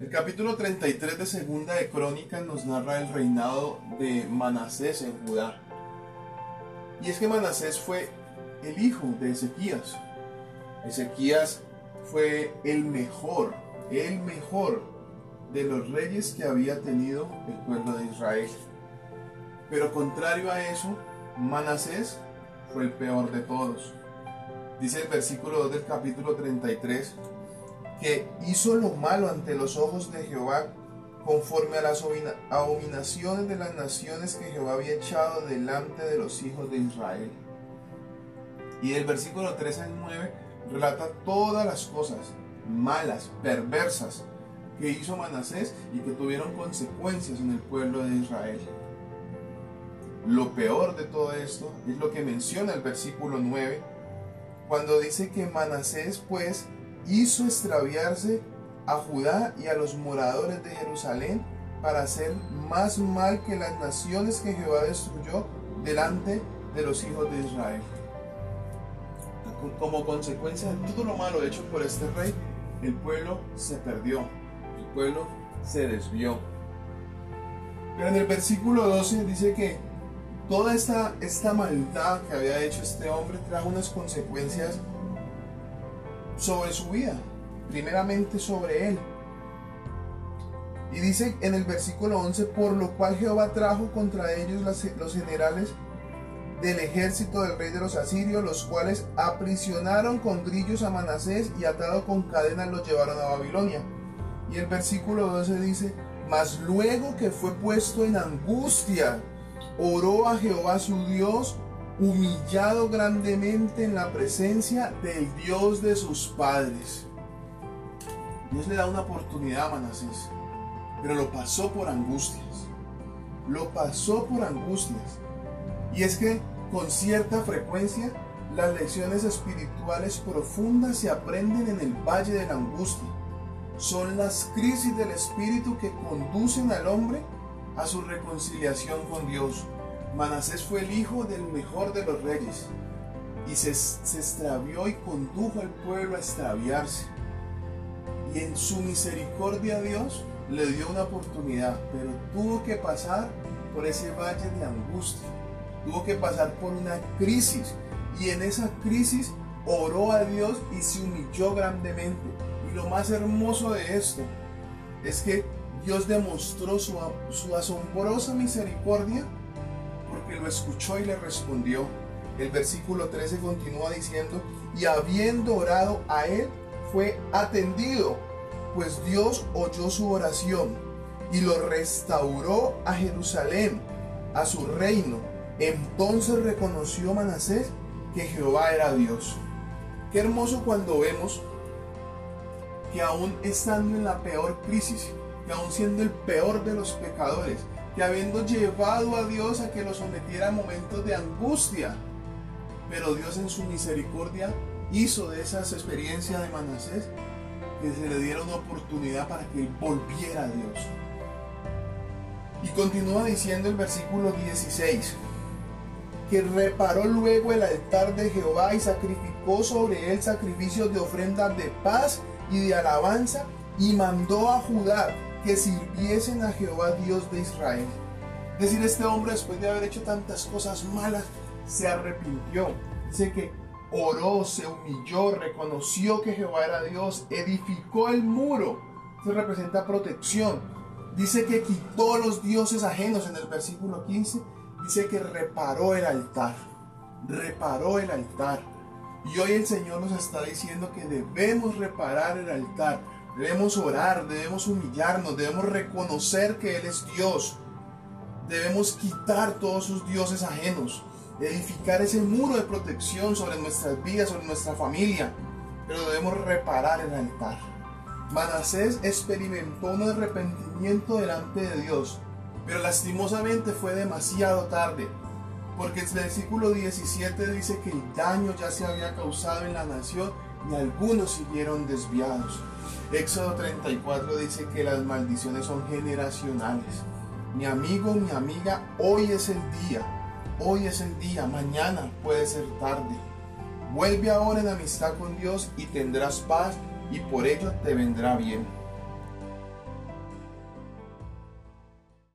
El capítulo 33 de Segunda de Crónicas nos narra el reinado de Manasés en Judá. Y es que Manasés fue el hijo de Ezequías. Ezequías fue el mejor, el mejor de los reyes que había tenido el pueblo de Israel. Pero contrario a eso, Manasés fue el peor de todos. Dice el versículo 2 del capítulo 33 que hizo lo malo ante los ojos de Jehová conforme a las abominaciones de las naciones que Jehová había echado delante de los hijos de Israel. Y el versículo 3 al 9 relata todas las cosas malas, perversas que hizo Manasés y que tuvieron consecuencias en el pueblo de Israel. Lo peor de todo esto es lo que menciona el versículo 9, cuando dice que Manasés pues hizo extraviarse a Judá y a los moradores de Jerusalén para hacer más mal que las naciones que Jehová destruyó delante de los hijos de Israel. Como consecuencia de todo lo malo hecho por este rey, el pueblo se perdió, el pueblo se desvió. Pero en el versículo 12 dice que toda esta, esta maldad que había hecho este hombre trajo unas consecuencias sobre su vida, primeramente sobre él. Y dice en el versículo 11, por lo cual Jehová trajo contra ellos los generales del ejército del rey de los asirios, los cuales aprisionaron con grillos a Manasés y atado con cadenas los llevaron a Babilonia. Y el versículo 12 dice, mas luego que fue puesto en angustia, oró a Jehová su Dios humillado grandemente en la presencia del Dios de sus padres. Dios le da una oportunidad a Manasés, pero lo pasó por angustias. Lo pasó por angustias. Y es que con cierta frecuencia las lecciones espirituales profundas se aprenden en el valle de la angustia. Son las crisis del espíritu que conducen al hombre a su reconciliación con Dios. Manasés fue el hijo del mejor de los reyes y se, extravió y condujo al pueblo a extraviarse. Y en su misericordia Dios le dio una oportunidad, pero tuvo que pasar por ese valle de angustia, tuvo que pasar por una crisis y en esa crisis oró a Dios y se humilló grandemente. Y lo más hermoso de esto es que Dios demostró su, su asombrosa misericordia lo escuchó y le respondió. El versículo 13 continúa diciendo, y habiendo orado a él, fue atendido, pues Dios oyó su oración y lo restauró a Jerusalén, a su reino. Entonces reconoció Manasés que Jehová era Dios. Qué hermoso cuando vemos que aún estando en la peor crisis, que aún siendo el peor de los pecadores, que habiendo llevado a Dios a que lo sometiera a momentos de angustia, pero Dios en su misericordia hizo de esas experiencias de Manasés que se le diera una oportunidad para que volviera a Dios. Y continúa diciendo el versículo 16, que reparó luego el altar de Jehová y sacrificó sobre él sacrificios de ofrendas de paz y de alabanza y mandó a Judá que sirviesen a Jehová Dios de Israel. Es decir, este hombre después de haber hecho tantas cosas malas, se arrepintió. Dice que oró, se humilló, reconoció que Jehová era Dios, edificó el muro. Esto representa protección. Dice que quitó los dioses ajenos en el versículo 15. Dice que reparó el altar. Reparó el altar. Y hoy el Señor nos está diciendo que debemos reparar el altar Debemos orar, debemos humillarnos, debemos reconocer que Él es Dios. Debemos quitar todos sus dioses ajenos, edificar ese muro de protección sobre nuestras vidas, sobre nuestra familia. Pero debemos reparar el altar. Manasés experimentó un arrepentimiento delante de Dios, pero lastimosamente fue demasiado tarde, porque el versículo 17 dice que el daño ya se había causado en la nación y algunos siguieron desviados. Éxodo 34 dice que las maldiciones son generacionales. Mi amigo, mi amiga, hoy es el día. Hoy es el día, mañana puede ser tarde. Vuelve ahora en amistad con Dios y tendrás paz y por ello te vendrá bien.